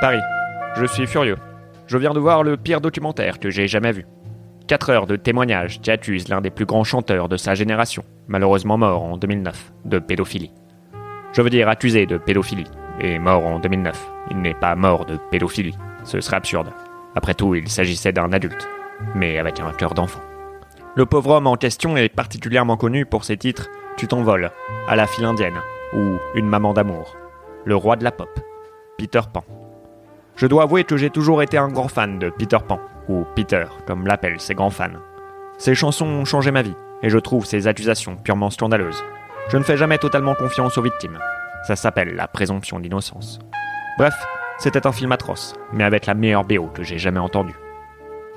Paris. Je suis furieux. Je viens de voir le pire documentaire que j'ai jamais vu. 4 heures de témoignages qui accusent l'un des plus grands chanteurs de sa génération, malheureusement mort en 2009, de pédophilie. Je veux dire accusé de pédophilie, et mort en 2009. Il n'est pas mort de pédophilie. Ce serait absurde. Après tout, il s'agissait d'un adulte, mais avec un cœur d'enfant. Le pauvre homme en question est particulièrement connu pour ses titres Tu t'envoles, à la file indienne, ou Une maman d'amour, Le roi de la pop, Peter Pan. Je dois avouer que j'ai toujours été un grand fan de Peter Pan, ou Peter, comme l'appellent ses grands fans. Ses chansons ont changé ma vie, et je trouve ses accusations purement scandaleuses. Je ne fais jamais totalement confiance aux victimes. Ça s'appelle la présomption d'innocence. Bref, c'était un film atroce, mais avec la meilleure BO que j'ai jamais entendue.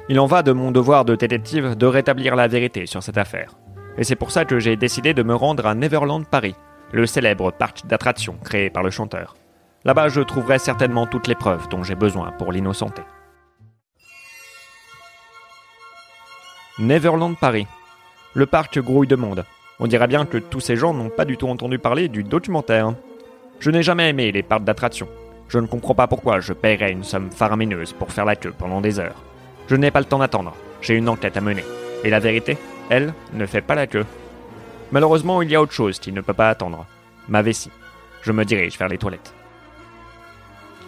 Il en va de mon devoir de détective de rétablir la vérité sur cette affaire. Et c'est pour ça que j'ai décidé de me rendre à Neverland Paris, le célèbre parc d'attractions créé par le chanteur. Là-bas, je trouverai certainement toutes les preuves dont j'ai besoin pour l'innocenter. Neverland Paris. Le parc grouille de monde. On dirait bien que tous ces gens n'ont pas du tout entendu parler du documentaire. Je n'ai jamais aimé les parcs d'attractions. Je ne comprends pas pourquoi je paierais une somme faramineuse pour faire la queue pendant des heures. Je n'ai pas le temps d'attendre, j'ai une enquête à mener. Et la vérité, elle, ne fait pas la queue. Malheureusement, il y a autre chose qui ne peut pas attendre. Ma vessie. Je me dirige vers les toilettes.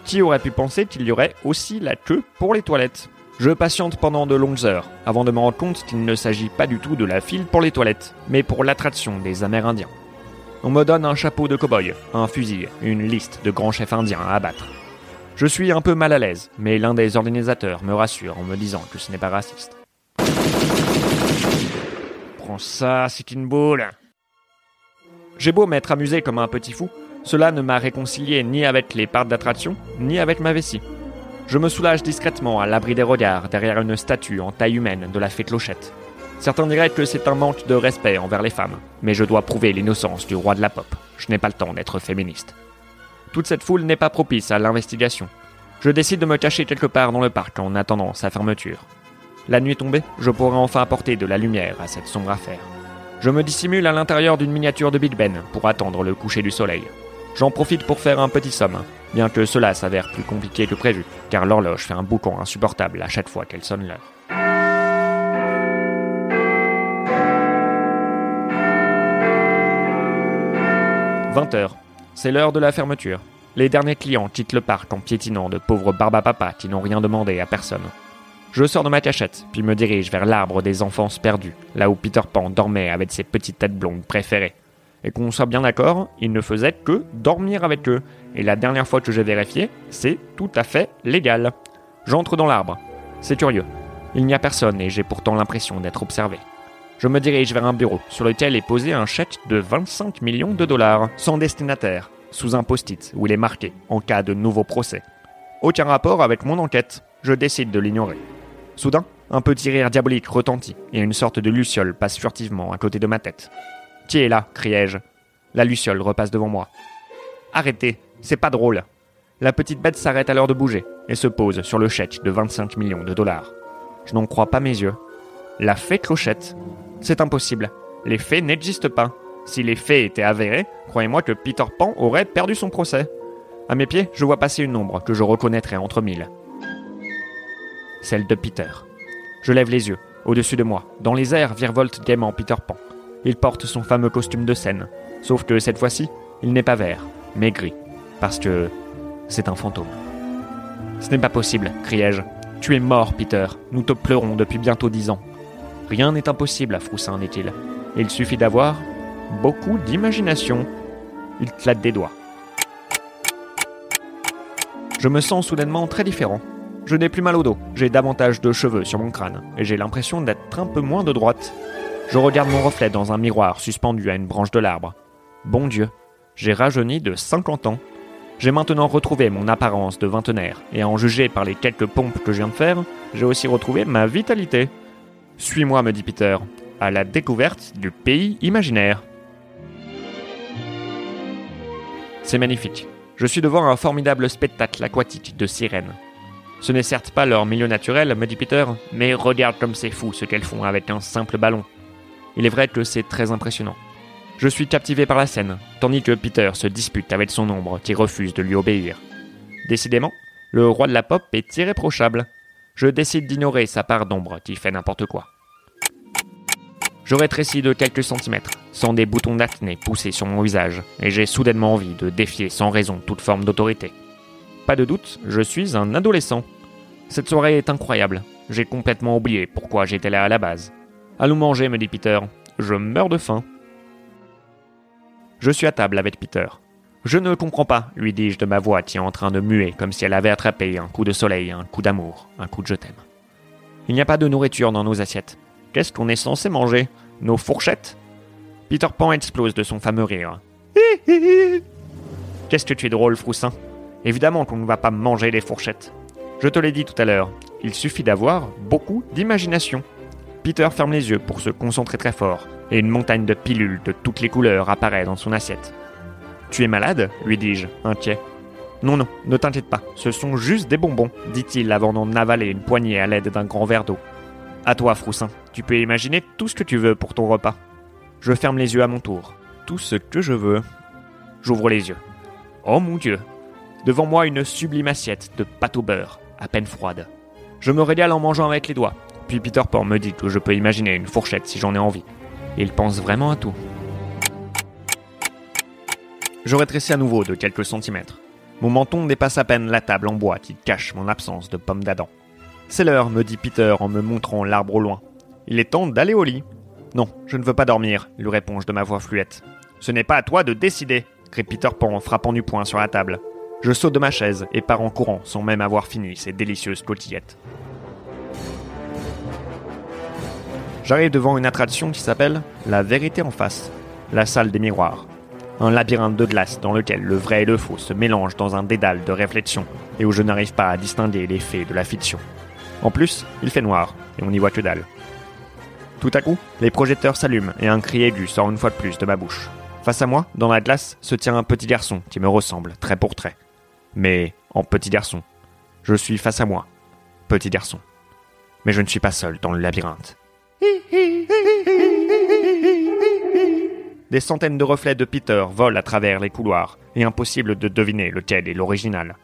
Qui aurait pu penser qu'il y aurait aussi la queue pour les toilettes Je patiente pendant de longues heures, avant de me rendre compte qu'il ne s'agit pas du tout de la file pour les toilettes, mais pour l'attraction des Amérindiens. On me donne un chapeau de cow-boy, un fusil, une liste de grands chefs indiens à abattre. Je suis un peu mal à l'aise, mais l'un des organisateurs me rassure en me disant que ce n'est pas raciste. Prends ça, c'est une boule. J'ai beau m'être amusé comme un petit fou, cela ne m'a réconcilié ni avec les parcs d'attraction, ni avec ma vessie. Je me soulage discrètement à l'abri des regards derrière une statue en taille humaine de la fée Clochette. Certains diraient que c'est un manque de respect envers les femmes, mais je dois prouver l'innocence du roi de la pop. Je n'ai pas le temps d'être féministe. Toute cette foule n'est pas propice à l'investigation. Je décide de me cacher quelque part dans le parc en attendant sa fermeture. La nuit tombée, je pourrai enfin apporter de la lumière à cette sombre affaire. Je me dissimule à l'intérieur d'une miniature de Big Ben pour attendre le coucher du soleil. J'en profite pour faire un petit somme, bien que cela s'avère plus compliqué que prévu, car l'horloge fait un boucan insupportable à chaque fois qu'elle sonne l'heure. 20h. C'est l'heure de la fermeture. Les derniers clients quittent le parc en piétinant de pauvres barbapapas qui n'ont rien demandé à personne. Je sors de ma cachette, puis me dirige vers l'arbre des enfances perdus, là où Peter Pan dormait avec ses petites têtes blondes préférées. Et qu'on soit bien d'accord, il ne faisait que dormir avec eux. Et la dernière fois que j'ai vérifié, c'est tout à fait légal. J'entre dans l'arbre. C'est curieux. Il n'y a personne et j'ai pourtant l'impression d'être observé. Je me dirige vers un bureau sur lequel est posé un chèque de 25 millions de dollars, sans destinataire, sous un post-it où il est marqué en cas de nouveau procès. Aucun rapport avec mon enquête, je décide de l'ignorer. Soudain, un petit rire diabolique retentit et une sorte de luciole passe furtivement à côté de ma tête. Est là criai-je. La luciole repasse devant moi. Arrêtez, c'est pas drôle. La petite bête s'arrête alors de bouger et se pose sur le chèque de 25 millions de dollars. Je n'en crois pas mes yeux. La fée clochette c'est impossible. Les faits n'existent pas. Si les faits étaient avérés, croyez-moi que Peter Pan aurait perdu son procès. À mes pieds, je vois passer une ombre que je reconnaîtrais entre mille. Celle de Peter. Je lève les yeux. Au-dessus de moi, dans les airs, virevolte gaiement Peter Pan. Il porte son fameux costume de scène. Sauf que cette fois-ci, il n'est pas vert, mais gris. Parce que c'est un fantôme. Ce n'est pas possible, criai-je. Tu es mort, Peter. Nous te pleurons depuis bientôt dix ans. Rien n'est impossible à Froussin, dit-il. Il suffit d'avoir beaucoup d'imagination. Il claque des doigts. Je me sens soudainement très différent. Je n'ai plus mal au dos, j'ai davantage de cheveux sur mon crâne, et j'ai l'impression d'être un peu moins de droite. Je regarde mon reflet dans un miroir suspendu à une branche de l'arbre. Bon Dieu, j'ai rajeuni de 50 ans. J'ai maintenant retrouvé mon apparence de vingtenaire, et à en juger par les quelques pompes que je viens de faire, j'ai aussi retrouvé ma vitalité. Suis-moi, me dit Peter, à la découverte du pays imaginaire. C'est magnifique. Je suis devant un formidable spectacle aquatique de sirènes. Ce n'est certes pas leur milieu naturel, me dit Peter, mais regarde comme c'est fou ce qu'elles font avec un simple ballon. Il est vrai que c'est très impressionnant. Je suis captivé par la scène, tandis que Peter se dispute avec son ombre qui refuse de lui obéir. Décidément, Le roi de la pop est irréprochable. Je décide d'ignorer sa part d'ombre qui fait n'importe quoi. Je rétrécis de quelques centimètres, sans des boutons d'acné poussés sur mon visage, et j'ai soudainement envie de défier sans raison toute forme d'autorité. Pas de doute, je suis un adolescent. Cette soirée est incroyable. J'ai complètement oublié pourquoi j'étais là à la base. Allons manger, me dit Peter. Je meurs de faim. Je suis à table avec Peter. Je ne comprends pas, lui dis-je de ma voix qui est en train de muer comme si elle avait attrapé un coup de soleil, un coup d'amour, un coup de je t'aime. Il n'y a pas de nourriture dans nos assiettes. Qu'est-ce qu'on est censé manger? Nos fourchettes? Peter Pan explose de son fameux rire. Qu'est-ce que tu es drôle, Froussin? Évidemment qu'on ne va pas manger les fourchettes. Je te l'ai dit tout à l'heure, il suffit d'avoir beaucoup d'imagination. Peter ferme les yeux pour se concentrer très fort, et une montagne de pilules de toutes les couleurs apparaît dans son assiette. Tu es malade? lui dis-je, inquiet. Non, non, ne t'inquiète pas, ce sont juste des bonbons, dit-il avant d'en avaler une poignée à l'aide d'un grand verre d'eau. À toi, Froussin, tu peux imaginer tout ce que tu veux pour ton repas. Je ferme les yeux à mon tour. Tout ce que je veux. J'ouvre les yeux. Oh mon Dieu Devant moi, une sublime assiette de pâte au beurre, à peine froide. Je me régale en mangeant avec les doigts. Puis Peter Pan me dit que je peux imaginer une fourchette si j'en ai envie. Il pense vraiment à tout. Je rétrécis à nouveau de quelques centimètres. Mon menton dépasse à peine la table en bois qui cache mon absence de pomme d'Adam. C'est l'heure, me dit Peter en me montrant l'arbre au loin. Il est temps d'aller au lit. Non, je ne veux pas dormir, lui réponds-je de ma voix fluette. Ce n'est pas à toi de décider, crie Peter Pan en frappant du poing sur la table. Je saute de ma chaise et pars en courant sans même avoir fini ces délicieuses cotillettes. J'arrive devant une attraction qui s'appelle La vérité en face, la salle des miroirs un labyrinthe de glace dans lequel le vrai et le faux se mélangent dans un dédale de réflexion et où je n'arrive pas à distinguer les faits de la fiction. En plus, il fait noir et on n'y voit que dalle. Tout à coup, les projecteurs s'allument et un cri aigu sort une fois de plus de ma bouche. Face à moi, dans la glace, se tient un petit garçon qui me ressemble trait pour trait. Mais en petit garçon. Je suis face à moi. Petit garçon. Mais je ne suis pas seul dans le labyrinthe. Des centaines de reflets de Peter volent à travers les couloirs, et impossible de deviner lequel est l'original.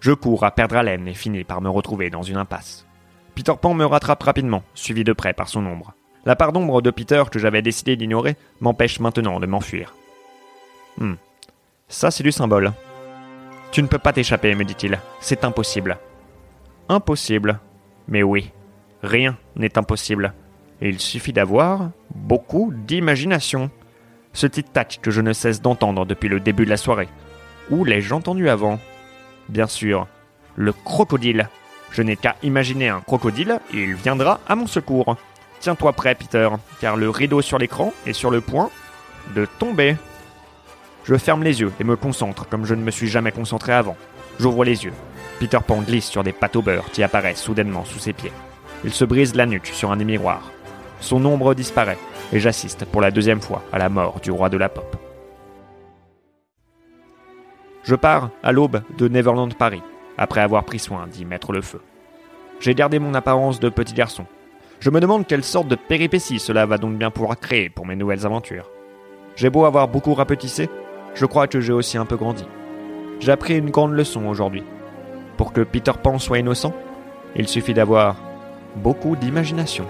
Je cours à perdre haleine et finis par me retrouver dans une impasse. Peter Pan me rattrape rapidement, suivi de près par son ombre. La part d'ombre de Peter que j'avais décidé d'ignorer m'empêche maintenant de m'enfuir. Hmm. Ça, c'est du symbole. Tu ne peux pas t'échapper, me dit-il. C'est impossible. Impossible. Mais oui, rien n'est impossible. Il suffit d'avoir beaucoup d'imagination. Ce tic-tac que je ne cesse d'entendre depuis le début de la soirée. Où l'ai-je entendu avant? Bien sûr, le crocodile. Je n'ai qu'à imaginer un crocodile et il viendra à mon secours. Tiens-toi prêt, Peter, car le rideau sur l'écran est sur le point de tomber. Je ferme les yeux et me concentre comme je ne me suis jamais concentré avant. J'ouvre les yeux. Peter Pan glisse sur des pâtes au beurre qui apparaissent soudainement sous ses pieds. Il se brise la nuque sur un des miroirs. Son ombre disparaît et j'assiste pour la deuxième fois à la mort du roi de la pop. Je pars à l'aube de Neverland Paris, après avoir pris soin d'y mettre le feu. J'ai gardé mon apparence de petit garçon. Je me demande quelle sorte de péripéties cela va donc bien pouvoir créer pour mes nouvelles aventures. J'ai beau avoir beaucoup rapetissé, je crois que j'ai aussi un peu grandi. J'ai appris une grande leçon aujourd'hui. Pour que Peter Pan soit innocent, il suffit d'avoir beaucoup d'imagination.